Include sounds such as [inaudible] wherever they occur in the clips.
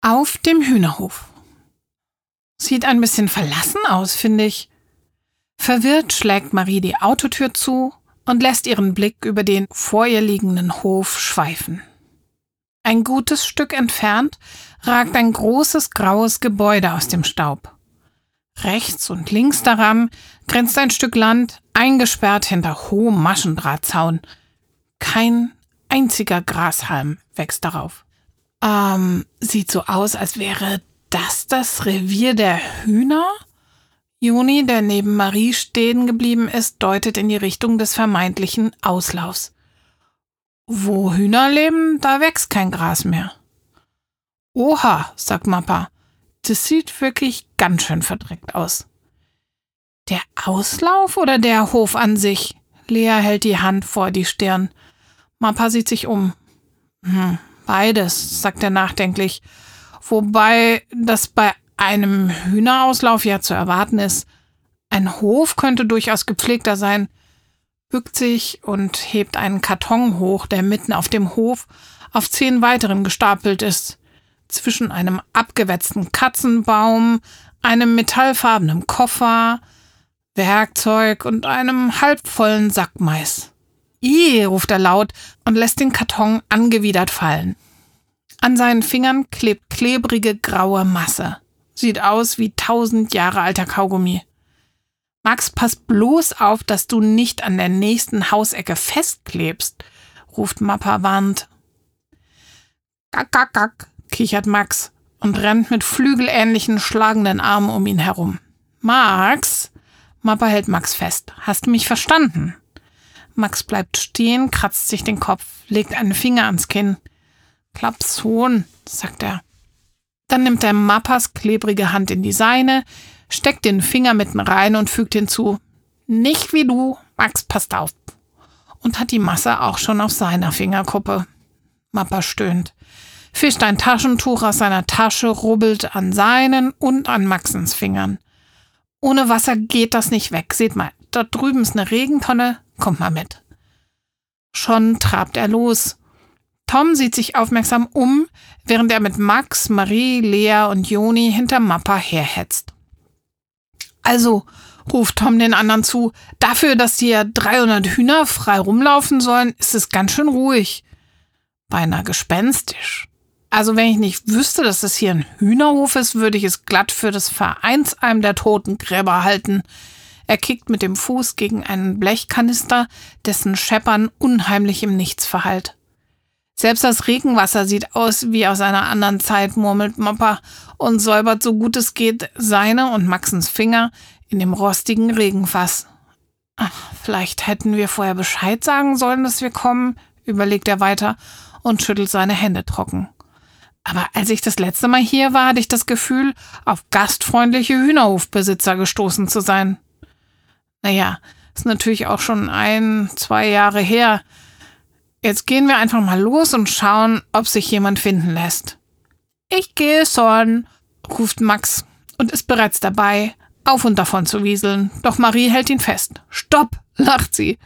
Auf dem Hühnerhof. Sieht ein bisschen verlassen aus, finde ich. Verwirrt schlägt Marie die Autotür zu und lässt ihren Blick über den vor ihr liegenden Hof schweifen. Ein gutes Stück entfernt ragt ein großes graues Gebäude aus dem Staub. Rechts und links daran grenzt ein Stück Land, eingesperrt hinter hohem Maschendrahtzaun. Kein einziger Grashalm wächst darauf. Ähm, sieht so aus, als wäre das das Revier der Hühner? Juni, der neben Marie stehen geblieben ist, deutet in die Richtung des vermeintlichen Auslaufs. Wo Hühner leben, da wächst kein Gras mehr. Oha, sagt Mappa. Das sieht wirklich ganz schön verdreckt aus. Der Auslauf oder der Hof an sich? Lea hält die Hand vor die Stirn. Mappa sieht sich um. Hm, beides, sagt er nachdenklich. Wobei das bei einem Hühnerauslauf ja zu erwarten ist. Ein Hof könnte durchaus gepflegter sein, bückt sich und hebt einen Karton hoch, der mitten auf dem Hof auf zehn weiteren gestapelt ist. Zwischen einem abgewetzten Katzenbaum, einem metallfarbenen Koffer, Werkzeug und einem halbvollen Sack Mais. Ih, ruft er laut und lässt den Karton angewidert fallen. An seinen Fingern klebt klebrige graue Masse. Sieht aus wie tausend Jahre alter Kaugummi. Max, pass bloß auf, dass du nicht an der nächsten Hausecke festklebst, ruft Mappa warnt. Gack, gack, gack, kichert Max und rennt mit flügelähnlichen schlagenden Armen um ihn herum. Max? Mappa hält Max fest. Hast du mich verstanden? Max bleibt stehen, kratzt sich den Kopf, legt einen Finger ans Kinn. Klapshohn, sagt er. Dann nimmt er Mappas klebrige Hand in die seine, steckt den Finger mitten rein und fügt hinzu, nicht wie du, Max, passt auf. Und hat die Masse auch schon auf seiner Fingerkuppe. Mappa stöhnt, fischt ein Taschentuch aus seiner Tasche, rubbelt an seinen und an Maxens Fingern. Ohne Wasser geht das nicht weg. Seht mal, dort drüben ist eine Regentonne, kommt mal mit. Schon trabt er los. Tom sieht sich aufmerksam um, während er mit Max, Marie, Lea und Joni hinter Mappa herhetzt. Also, ruft Tom den anderen zu, dafür, dass hier 300 Hühner frei rumlaufen sollen, ist es ganz schön ruhig. Beinahe gespenstisch. Also, wenn ich nicht wüsste, dass es hier ein Hühnerhof ist, würde ich es glatt für das Vereinsheim der Totengräber halten. Er kickt mit dem Fuß gegen einen Blechkanister, dessen Scheppern unheimlich im Nichts verhallt. Selbst das Regenwasser sieht aus wie aus einer anderen Zeit, murmelt Mopper und säubert so gut es geht seine und Maxens Finger in dem rostigen Regenfass. Ach, vielleicht hätten wir vorher Bescheid sagen sollen, dass wir kommen, überlegt er weiter und schüttelt seine Hände trocken. Aber als ich das letzte Mal hier war, hatte ich das Gefühl, auf gastfreundliche Hühnerhofbesitzer gestoßen zu sein. Naja, ist natürlich auch schon ein, zwei Jahre her, Jetzt gehen wir einfach mal los und schauen, ob sich jemand finden lässt. Ich gehe schon, ruft Max und ist bereits dabei, auf und davon zu wieseln. Doch Marie hält ihn fest. Stopp, lacht sie.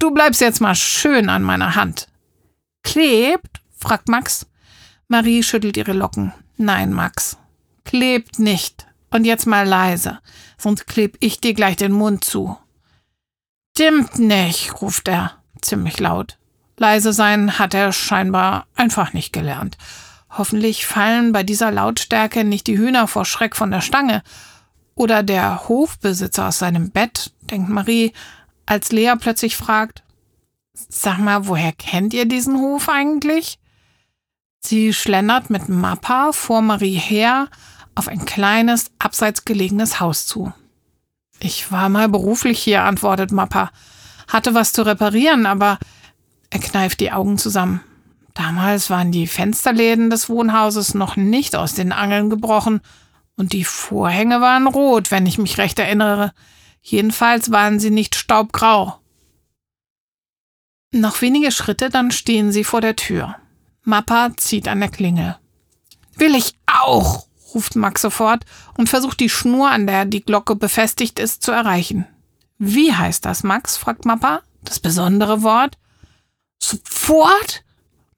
Du bleibst jetzt mal schön an meiner Hand. Klebt? fragt Max. Marie schüttelt ihre Locken. Nein, Max. Klebt nicht. Und jetzt mal leise, sonst kleb ich dir gleich den Mund zu. Stimmt nicht, ruft er, ziemlich laut. Leise sein hat er scheinbar einfach nicht gelernt. Hoffentlich fallen bei dieser Lautstärke nicht die Hühner vor Schreck von der Stange. Oder der Hofbesitzer aus seinem Bett, denkt Marie, als Lea plötzlich fragt, Sag mal, woher kennt ihr diesen Hof eigentlich? Sie schlendert mit Mappa vor Marie her auf ein kleines, abseits gelegenes Haus zu. Ich war mal beruflich hier, antwortet Mappa. Hatte was zu reparieren, aber er kneift die Augen zusammen. Damals waren die Fensterläden des Wohnhauses noch nicht aus den Angeln gebrochen und die Vorhänge waren rot, wenn ich mich recht erinnere. Jedenfalls waren sie nicht staubgrau. Noch wenige Schritte, dann stehen sie vor der Tür. Mappa zieht an der Klingel. Will ich auch, ruft Max sofort und versucht die Schnur, an der die Glocke befestigt ist, zu erreichen. Wie heißt das, Max? fragt Mappa. Das besondere Wort? Sofort?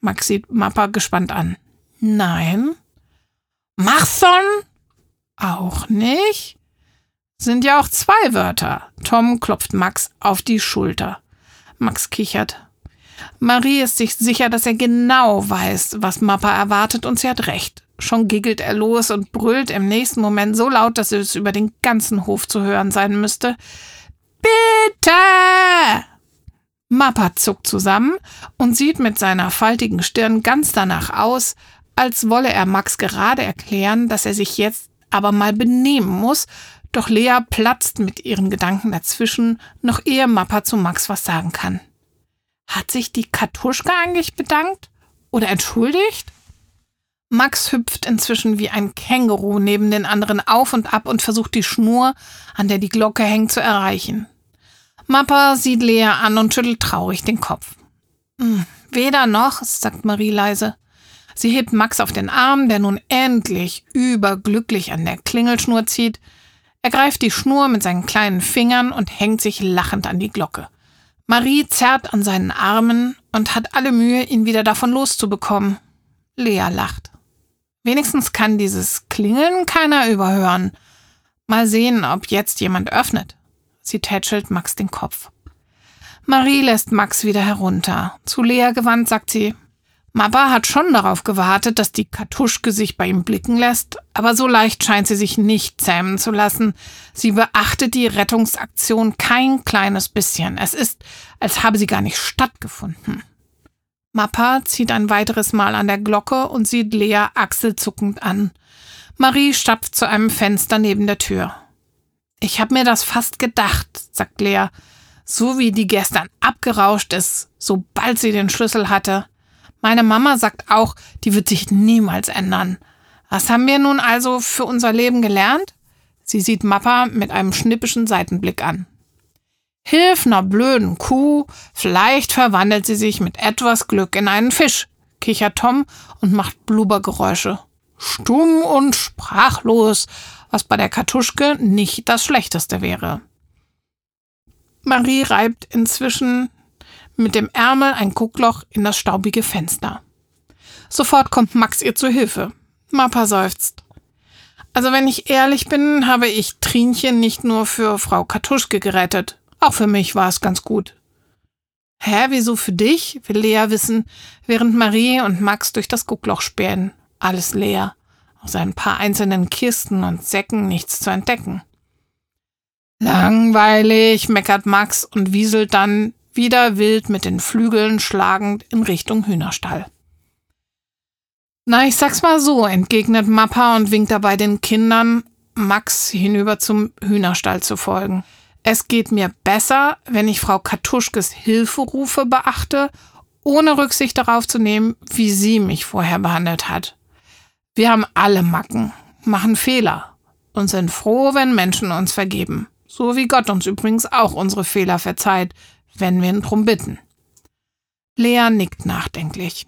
Max sieht Mappa gespannt an. Nein. Machson? Auch nicht? Sind ja auch zwei Wörter. Tom klopft Max auf die Schulter. Max kichert. Marie ist sich sicher, dass er genau weiß, was Mappa erwartet, und sie hat recht. Schon giggelt er los und brüllt im nächsten Moment so laut, dass es über den ganzen Hof zu hören sein müsste. Bitte! Mappa zuckt zusammen und sieht mit seiner faltigen Stirn ganz danach aus, als wolle er Max gerade erklären, dass er sich jetzt aber mal benehmen muss, doch Lea platzt mit ihren Gedanken dazwischen, noch ehe Mappa zu Max was sagen kann. Hat sich die Kartuschka eigentlich bedankt? Oder entschuldigt? Max hüpft inzwischen wie ein Känguru neben den anderen auf und ab und versucht die Schnur, an der die Glocke hängt, zu erreichen. Mappa sieht Lea an und schüttelt traurig den Kopf. Hm, weder noch, sagt Marie leise. Sie hebt Max auf den Arm, der nun endlich überglücklich an der Klingelschnur zieht. Er greift die Schnur mit seinen kleinen Fingern und hängt sich lachend an die Glocke. Marie zerrt an seinen Armen und hat alle Mühe, ihn wieder davon loszubekommen. Lea lacht. Wenigstens kann dieses Klingeln keiner überhören. Mal sehen, ob jetzt jemand öffnet. Sie tätschelt Max den Kopf. Marie lässt Max wieder herunter. Zu Lea gewandt sagt sie, Mappa hat schon darauf gewartet, dass die Kartuschke sich bei ihm blicken lässt, aber so leicht scheint sie sich nicht zähmen zu lassen. Sie beachtet die Rettungsaktion kein kleines bisschen. Es ist, als habe sie gar nicht stattgefunden. Mappa zieht ein weiteres Mal an der Glocke und sieht Lea achselzuckend an. Marie stapft zu einem Fenster neben der Tür. Ich hab mir das fast gedacht, sagt Lea, so wie die gestern abgerauscht ist, sobald sie den Schlüssel hatte. Meine Mama sagt auch, die wird sich niemals ändern. Was haben wir nun also für unser Leben gelernt? Sie sieht Mappa mit einem schnippischen Seitenblick an. Hilf ner blöden Kuh, vielleicht verwandelt sie sich mit etwas Glück in einen Fisch, kichert Tom und macht Blubbergeräusche. Stumm und sprachlos, was bei der Kartuschke nicht das Schlechteste wäre. Marie reibt inzwischen mit dem Ärmel ein Guckloch in das staubige Fenster. Sofort kommt Max ihr zu Hilfe. Mappa seufzt. Also wenn ich ehrlich bin, habe ich Trinchen nicht nur für Frau Kartuschke gerettet. Auch für mich war es ganz gut. Hä, wieso für dich? will Lea wissen, während Marie und Max durch das Guckloch spähen. Alles leer. Aus ein paar einzelnen Kisten und Säcken nichts zu entdecken. Langweilig, meckert Max und wieselt dann wieder wild mit den Flügeln schlagend in Richtung Hühnerstall. Na, ich sag's mal so, entgegnet Mappa und winkt dabei den Kindern, Max hinüber zum Hühnerstall zu folgen. Es geht mir besser, wenn ich Frau Katuschkes Hilferufe beachte, ohne Rücksicht darauf zu nehmen, wie sie mich vorher behandelt hat. Wir haben alle Macken, machen Fehler und sind froh, wenn Menschen uns vergeben. So wie Gott uns übrigens auch unsere Fehler verzeiht, wenn wir ihn drum bitten. Lea nickt nachdenklich.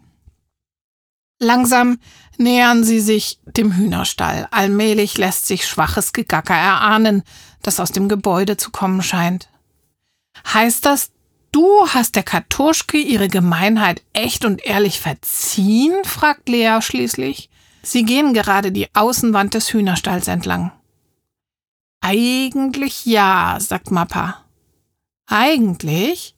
Langsam nähern sie sich dem Hühnerstall. Allmählich lässt sich schwaches Gegacker erahnen, das aus dem Gebäude zu kommen scheint. Heißt das, du hast der Kartuschke ihre Gemeinheit echt und ehrlich verziehen? fragt Lea schließlich. Sie gehen gerade die Außenwand des Hühnerstalls entlang. Eigentlich ja, sagt Mappa. Eigentlich?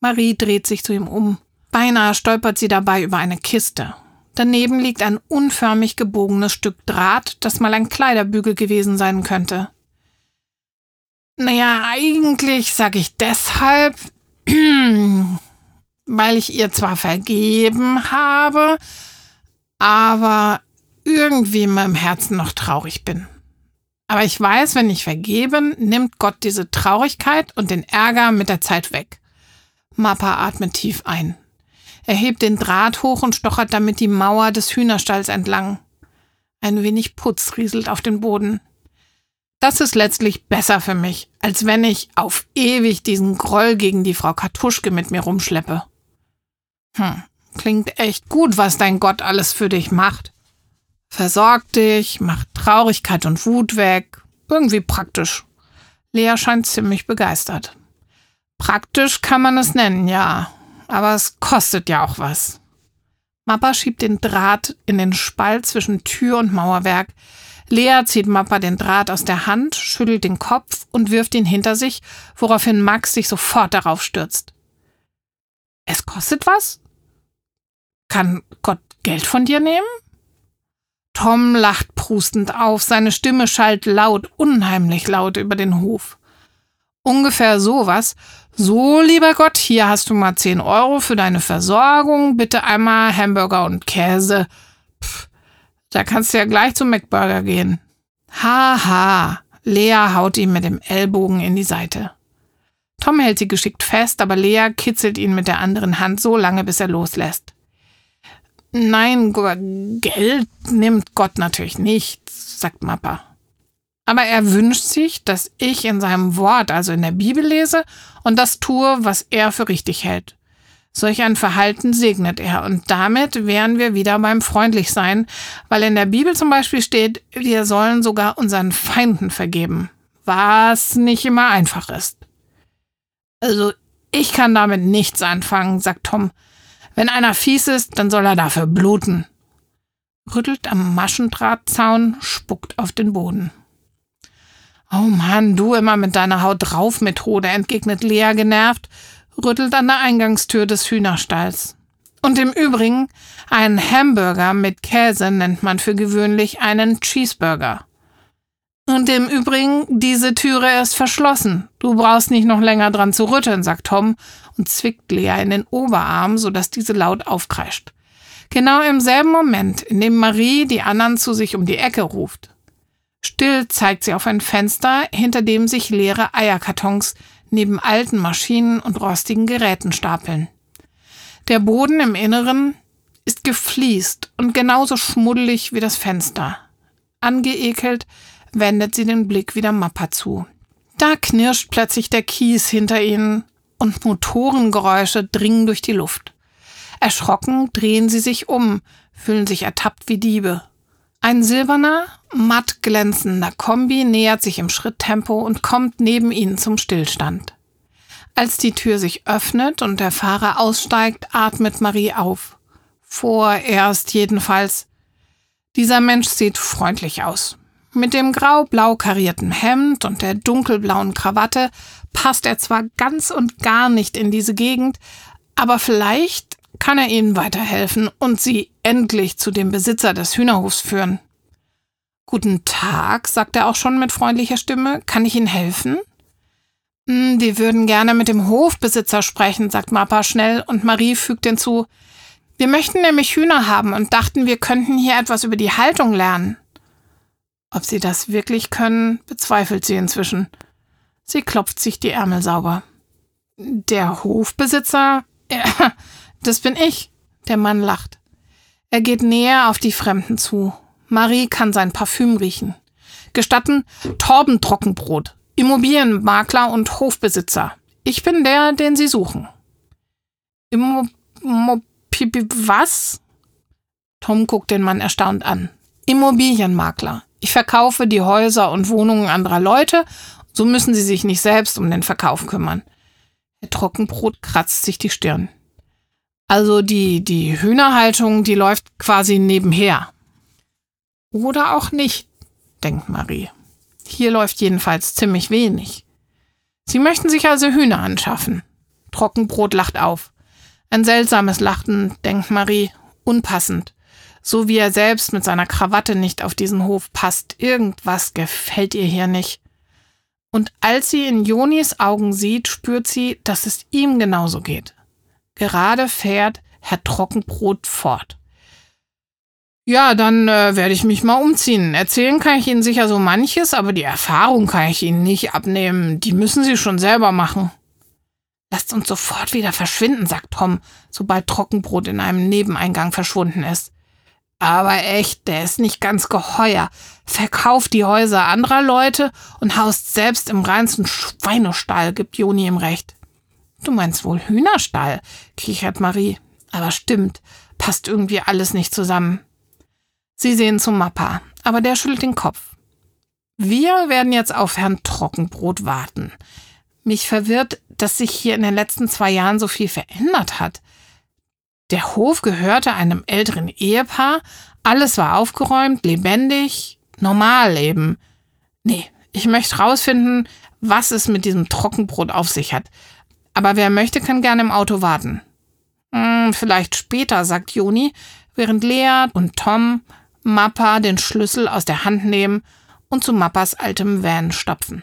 Marie dreht sich zu ihm um. Beinahe stolpert sie dabei über eine Kiste. Daneben liegt ein unförmig gebogenes Stück Draht, das mal ein Kleiderbügel gewesen sein könnte. Naja, eigentlich sag ich deshalb, [clears throat] weil ich ihr zwar vergeben habe, aber irgendwie in meinem Herzen noch traurig bin. Aber ich weiß, wenn ich vergebe, nimmt Gott diese Traurigkeit und den Ärger mit der Zeit weg. Mappa atmet tief ein. Er hebt den Draht hoch und stochert damit die Mauer des Hühnerstalls entlang. Ein wenig Putz rieselt auf den Boden. Das ist letztlich besser für mich, als wenn ich auf ewig diesen Groll gegen die Frau Kartuschke mit mir rumschleppe. Hm, klingt echt gut, was dein Gott alles für dich macht. Versorgt dich, macht Traurigkeit und Wut weg. Irgendwie praktisch. Lea scheint ziemlich begeistert. Praktisch kann man es nennen, ja. Aber es kostet ja auch was. Mappa schiebt den Draht in den Spalt zwischen Tür und Mauerwerk. Lea zieht Mappa den Draht aus der Hand, schüttelt den Kopf und wirft ihn hinter sich, woraufhin Max sich sofort darauf stürzt. Es kostet was? Kann Gott Geld von dir nehmen? Tom lacht prustend auf, seine Stimme schallt laut, unheimlich laut über den Hof. Ungefähr sowas. So, lieber Gott, hier hast du mal 10 Euro für deine Versorgung, bitte einmal Hamburger und Käse. Da kannst du ja gleich zum McBurger gehen. Haha, ha. Lea haut ihm mit dem Ellbogen in die Seite. Tom hält sie geschickt fest, aber Lea kitzelt ihn mit der anderen Hand so lange, bis er loslässt. Nein, Geld nimmt Gott natürlich nicht, sagt Mappa. Aber er wünscht sich, dass ich in seinem Wort, also in der Bibel lese und das tue, was er für richtig hält. Solch ein Verhalten segnet er und damit wären wir wieder beim freundlich sein, weil in der Bibel zum Beispiel steht, wir sollen sogar unseren Feinden vergeben, was nicht immer einfach ist. Also ich kann damit nichts anfangen, sagt Tom. Wenn einer fies ist, dann soll er dafür bluten. Rüttelt am Maschendrahtzaun, spuckt auf den Boden. Oh Mann, du immer mit deiner Haut drauf Methode, entgegnet Lea genervt, rüttelt an der Eingangstür des Hühnerstalls. Und im Übrigen, einen Hamburger mit Käse nennt man für gewöhnlich einen Cheeseburger. Und im Übrigen, diese Türe ist verschlossen. Du brauchst nicht noch länger dran zu rütteln, sagt Tom und zwickt Lea in den Oberarm, sodass diese laut aufkreischt. Genau im selben Moment, in dem Marie die anderen zu sich um die Ecke ruft. Still zeigt sie auf ein Fenster, hinter dem sich leere Eierkartons neben alten Maschinen und rostigen Geräten stapeln. Der Boden im Inneren ist gefliest und genauso schmuddelig wie das Fenster. Angeekelt wendet sie den Blick wieder Mappa zu. Da knirscht plötzlich der Kies hinter ihnen und Motorengeräusche dringen durch die Luft. Erschrocken drehen sie sich um, fühlen sich ertappt wie Diebe. Ein silberner, matt glänzender Kombi nähert sich im Schritttempo und kommt neben ihnen zum Stillstand. Als die Tür sich öffnet und der Fahrer aussteigt, atmet Marie auf. Vorerst jedenfalls. Dieser Mensch sieht freundlich aus. Mit dem grau-blau karierten Hemd und der dunkelblauen Krawatte passt er zwar ganz und gar nicht in diese Gegend, aber vielleicht kann er ihnen weiterhelfen und sie endlich zu dem Besitzer des Hühnerhofs führen. Guten Tag, sagt er auch schon mit freundlicher Stimme. Kann ich Ihnen helfen? Hm, wir würden gerne mit dem Hofbesitzer sprechen, sagt Mappa schnell und Marie fügt hinzu. Wir möchten nämlich Hühner haben und dachten, wir könnten hier etwas über die Haltung lernen. Ob sie das wirklich können, bezweifelt sie inzwischen. Sie klopft sich die Ärmel sauber. Der Hofbesitzer? Das bin ich. Der Mann lacht. Er geht näher auf die Fremden zu. Marie kann sein Parfüm riechen. Gestatten Torben Trockenbrot, Immobilienmakler und Hofbesitzer. Ich bin der, den Sie suchen. Immo, Immo was? Tom guckt den Mann erstaunt an. Immobilienmakler. Ich verkaufe die Häuser und Wohnungen anderer Leute, so müssen sie sich nicht selbst um den Verkauf kümmern. Herr Trockenbrot kratzt sich die Stirn. Also die, die Hühnerhaltung, die läuft quasi nebenher. Oder auch nicht, denkt Marie. Hier läuft jedenfalls ziemlich wenig. Sie möchten sich also Hühner anschaffen. Trockenbrot lacht auf. Ein seltsames Lachen, denkt Marie, unpassend so wie er selbst mit seiner Krawatte nicht auf diesen Hof passt. Irgendwas gefällt ihr hier nicht. Und als sie in Jonis Augen sieht, spürt sie, dass es ihm genauso geht. Gerade fährt Herr Trockenbrot fort. Ja, dann äh, werde ich mich mal umziehen. Erzählen kann ich Ihnen sicher so manches, aber die Erfahrung kann ich Ihnen nicht abnehmen. Die müssen Sie schon selber machen. Lasst uns sofort wieder verschwinden, sagt Tom, sobald Trockenbrot in einem Nebeneingang verschwunden ist. Aber echt, der ist nicht ganz geheuer. Verkauft die Häuser anderer Leute und haust selbst im reinsten Schweinestall, gibt Joni ihm recht. Du meinst wohl Hühnerstall, kichert Marie. Aber stimmt, passt irgendwie alles nicht zusammen. Sie sehen zum Mappa, aber der schüttelt den Kopf. Wir werden jetzt auf Herrn Trockenbrot warten. Mich verwirrt, dass sich hier in den letzten zwei Jahren so viel verändert hat. Der Hof gehörte einem älteren Ehepaar, alles war aufgeräumt, lebendig, normal eben. Nee, ich möchte rausfinden, was es mit diesem Trockenbrot auf sich hat. Aber wer möchte, kann gerne im Auto warten. Hm, vielleicht später, sagt Joni, während Lea und Tom Mappa den Schlüssel aus der Hand nehmen und zu Mappas altem Van stapfen.